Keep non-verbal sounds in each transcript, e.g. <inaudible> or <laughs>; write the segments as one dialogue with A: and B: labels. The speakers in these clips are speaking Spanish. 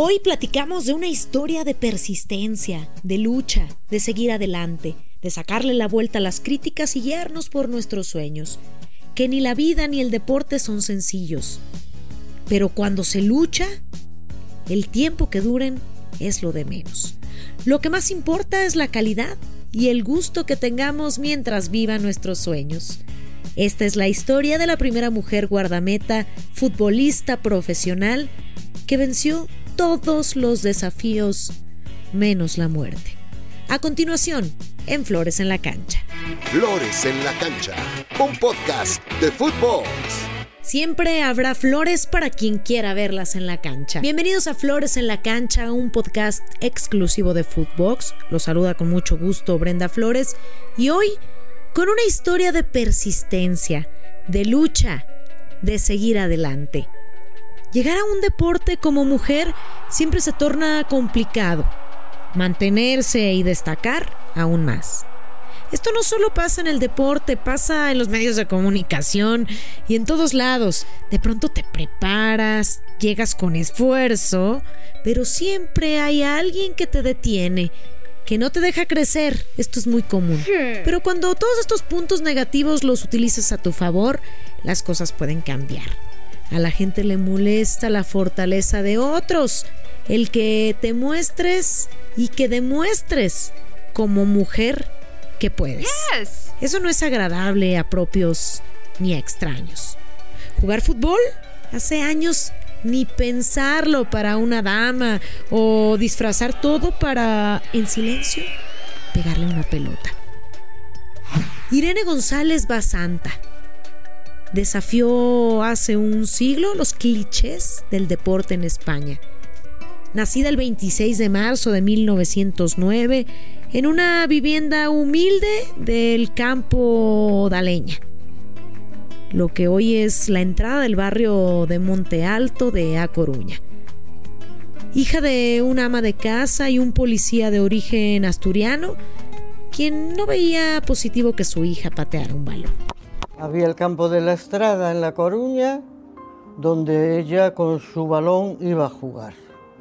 A: Hoy platicamos de una historia de persistencia, de lucha, de seguir adelante, de sacarle la vuelta a las críticas y guiarnos por nuestros sueños. Que ni la vida ni el deporte son sencillos. Pero cuando se lucha, el tiempo que duren es lo de menos. Lo que más importa es la calidad y el gusto que tengamos mientras vivan nuestros sueños. Esta es la historia de la primera mujer guardameta, futbolista profesional, que venció todos los desafíos menos la muerte. A continuación, en Flores en la Cancha.
B: Flores en la Cancha, un podcast de fútbol.
A: Siempre habrá flores para quien quiera verlas en la cancha. Bienvenidos a Flores en la Cancha, un podcast exclusivo de Footbox. Los saluda con mucho gusto Brenda Flores y hoy con una historia de persistencia, de lucha, de seguir adelante. Llegar a un deporte como mujer siempre se torna complicado. Mantenerse y destacar aún más. Esto no solo pasa en el deporte, pasa en los medios de comunicación y en todos lados. De pronto te preparas, llegas con esfuerzo, pero siempre hay alguien que te detiene, que no te deja crecer. Esto es muy común. Pero cuando todos estos puntos negativos los utilizas a tu favor, las cosas pueden cambiar. A la gente le molesta la fortaleza de otros, el que te muestres y que demuestres como mujer que puedes. Eso no es agradable a propios ni a extraños. Jugar fútbol hace años ni pensarlo para una dama o disfrazar todo para en silencio pegarle una pelota. Irene González Basanta desafió hace un siglo los clichés del deporte en España. Nacida el 26 de marzo de 1909 en una vivienda humilde del campo Daleña, lo que hoy es la entrada del barrio de Monte Alto de A Coruña. Hija de una ama de casa y un policía de origen asturiano, quien no veía positivo que su hija pateara un balón.
C: Había el campo de la Estrada en La Coruña, donde ella con su balón iba a jugar.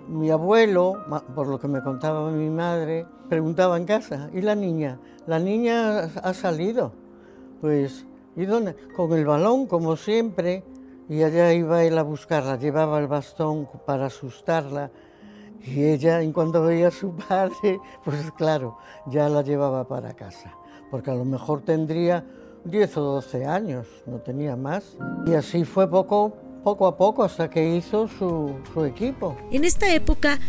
C: Mi abuelo, por lo que me contaba mi madre, preguntaba en casa, ¿y la niña? La niña ha salido. Pues, ¿y dónde? Con el balón, como siempre, y allá iba él a buscarla, llevaba el bastón para asustarla. Y ella, en cuanto veía a su <laughs> padre, pues claro, ya la llevaba para casa, porque a lo mejor tendría 10 o 12 años, no tenía más. Y así fue poco, poco a poco hasta que hizo su, su equipo.
A: En esta época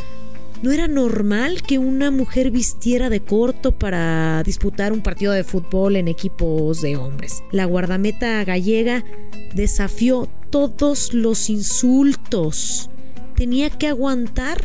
A: no era normal que una mujer vistiera de corto para disputar un partido de fútbol en equipos de hombres. La guardameta gallega desafió todos los insultos. Tenía que aguantar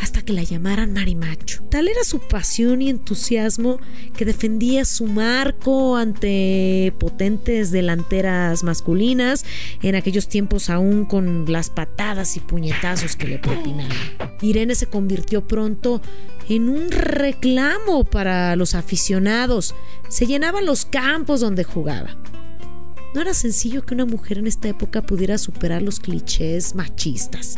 A: hasta que la llamaran marimacho. Tal era su pasión y entusiasmo que defendía su marco ante potentes delanteras masculinas, en aquellos tiempos aún con las patadas y puñetazos que le propinaban. Irene se convirtió pronto en un reclamo para los aficionados. Se llenaban los campos donde jugaba. No era sencillo que una mujer en esta época pudiera superar los clichés machistas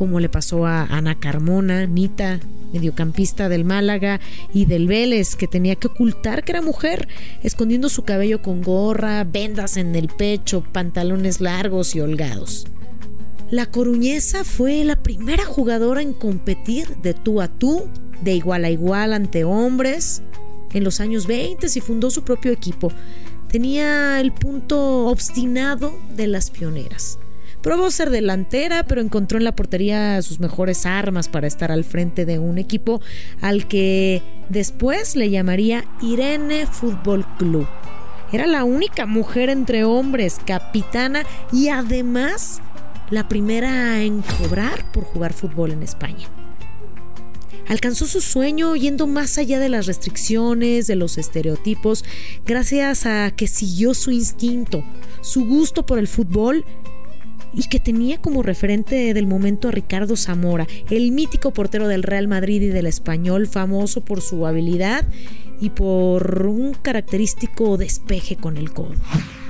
A: como le pasó a Ana Carmona, Nita, mediocampista del Málaga y del Vélez, que tenía que ocultar que era mujer, escondiendo su cabello con gorra, vendas en el pecho, pantalones largos y holgados. La coruñesa fue la primera jugadora en competir de tú a tú, de igual a igual ante hombres, en los años 20 y fundó su propio equipo. Tenía el punto obstinado de las pioneras. Probó ser delantera, pero encontró en la portería sus mejores armas para estar al frente de un equipo al que después le llamaría Irene Fútbol Club. Era la única mujer entre hombres, capitana y además la primera en cobrar por jugar fútbol en España. Alcanzó su sueño yendo más allá de las restricciones, de los estereotipos, gracias a que siguió su instinto, su gusto por el fútbol y que tenía como referente del momento a Ricardo Zamora, el mítico portero del Real Madrid y del Español, famoso por su habilidad y por un característico despeje con el codo.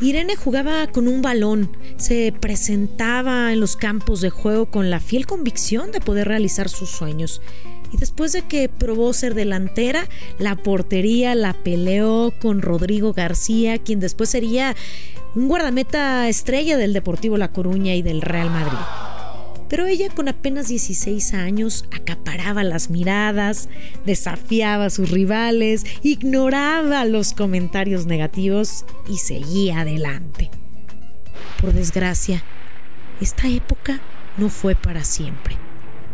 A: Irene jugaba con un balón, se presentaba en los campos de juego con la fiel convicción de poder realizar sus sueños. Y después de que probó ser delantera, la portería la peleó con Rodrigo García, quien después sería un guardameta estrella del Deportivo La Coruña y del Real Madrid. Pero ella con apenas 16 años acaparaba las miradas, desafiaba a sus rivales, ignoraba los comentarios negativos y seguía adelante. Por desgracia, esta época no fue para siempre,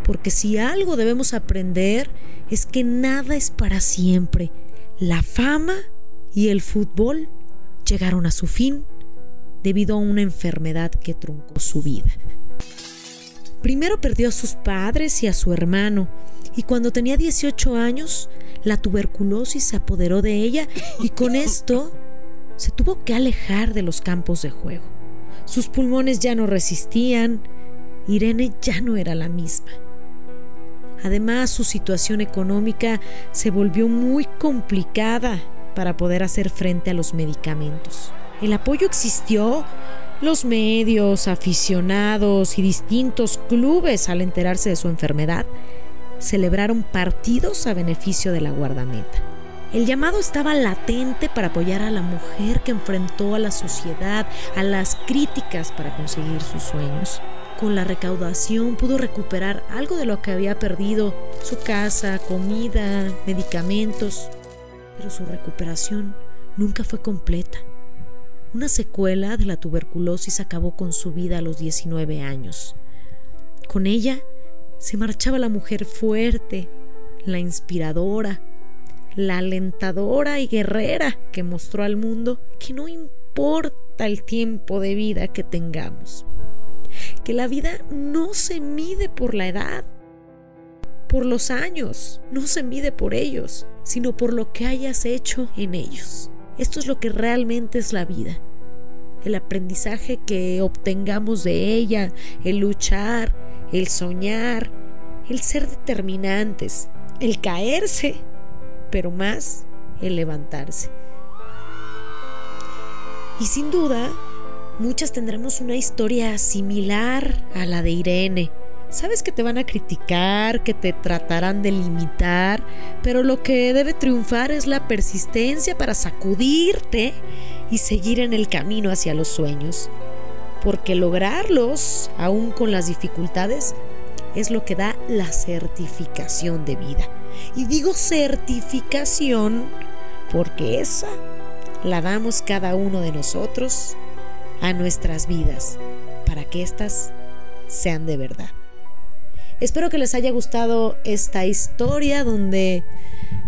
A: porque si algo debemos aprender es que nada es para siempre. La fama y el fútbol llegaron a su fin debido a una enfermedad que truncó su vida. Primero perdió a sus padres y a su hermano, y cuando tenía 18 años, la tuberculosis se apoderó de ella y con <laughs> esto se tuvo que alejar de los campos de juego. Sus pulmones ya no resistían, Irene ya no era la misma. Además, su situación económica se volvió muy complicada para poder hacer frente a los medicamentos. El apoyo existió, los medios, aficionados y distintos clubes, al enterarse de su enfermedad, celebraron partidos a beneficio de la guardameta. El llamado estaba latente para apoyar a la mujer que enfrentó a la sociedad, a las críticas para conseguir sus sueños. Con la recaudación pudo recuperar algo de lo que había perdido, su casa, comida, medicamentos, pero su recuperación nunca fue completa. Una secuela de la tuberculosis acabó con su vida a los 19 años. Con ella se marchaba la mujer fuerte, la inspiradora, la alentadora y guerrera que mostró al mundo que no importa el tiempo de vida que tengamos, que la vida no se mide por la edad, por los años, no se mide por ellos, sino por lo que hayas hecho en ellos. Esto es lo que realmente es la vida. El aprendizaje que obtengamos de ella, el luchar, el soñar, el ser determinantes, el caerse, pero más el levantarse. Y sin duda, muchas tendremos una historia similar a la de Irene Sabes que te van a criticar, que te tratarán de limitar, pero lo que debe triunfar es la persistencia para sacudirte y seguir en el camino hacia los sueños. Porque lograrlos, aún con las dificultades, es lo que da la certificación de vida. Y digo certificación porque esa la damos cada uno de nosotros a nuestras vidas para que éstas sean de verdad. Espero que les haya gustado esta historia donde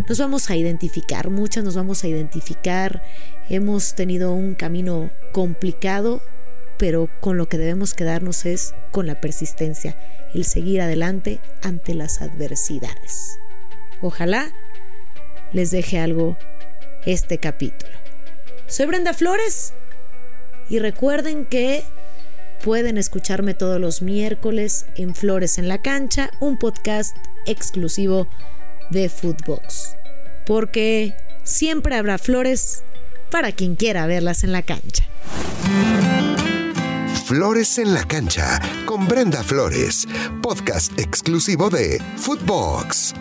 A: nos vamos a identificar, muchas nos vamos a identificar. Hemos tenido un camino complicado, pero con lo que debemos quedarnos es con la persistencia, el seguir adelante ante las adversidades. Ojalá les deje algo este capítulo. Soy Brenda Flores y recuerden que Pueden escucharme todos los miércoles en Flores en la Cancha, un podcast exclusivo de Footbox. Porque siempre habrá flores para quien quiera verlas en la cancha.
B: Flores en la Cancha con Brenda Flores, podcast exclusivo de Footbox.